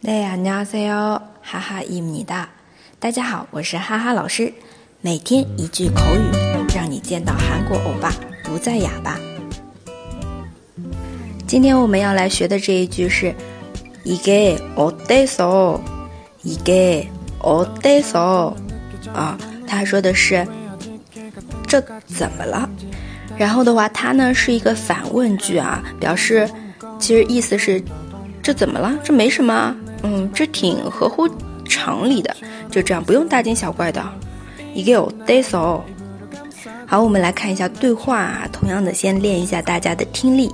네 안녕하세요. 하하입니다. 大家好，我是哈哈老师。每天一句口语，让你见到韩国欧巴不再哑巴。今天我们要来学的这一句是이게어때서이게어때서啊，他说的是这怎么了？然后的话，它呢是一个反问句啊，表示其实意思是这怎么了？这没什么。 嗯，这挺合乎常理的，就这样不用大惊小怪的。一个有 day so，好，我们来看一下对话啊。同样的，先练一下大家的听力。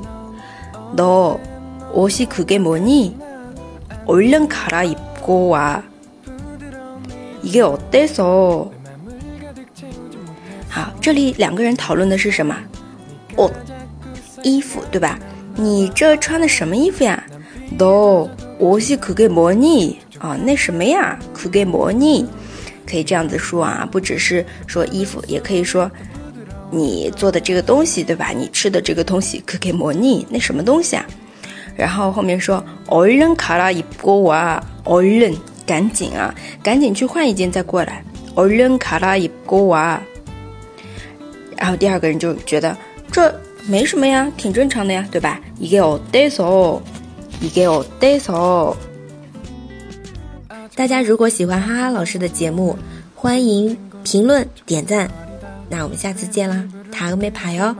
너옷이그게뭐니얼른갈아입고와이게어때서好，这里两个人讨论的是什么？哦，衣服对吧？你这穿的什么衣服呀？너 我是可给模拟啊，那什么呀，可给模拟，可以这样子说啊，不只是说衣服，也可以说你做的这个东西，对吧？你吃的这个东西可给模拟，那什么东西啊？然后后面说얼른卡拉입고 와， 얼른赶紧啊，赶紧去换一件再过来，얼른卡拉입고 와。 然后第二个人就觉得这没什么呀，挺正常的呀，对吧？一个어때서 이게어때서你给我带走。大家如果喜欢哈哈老师的节目，欢迎评论点赞。那我们下次见啦，塔个没牌哟。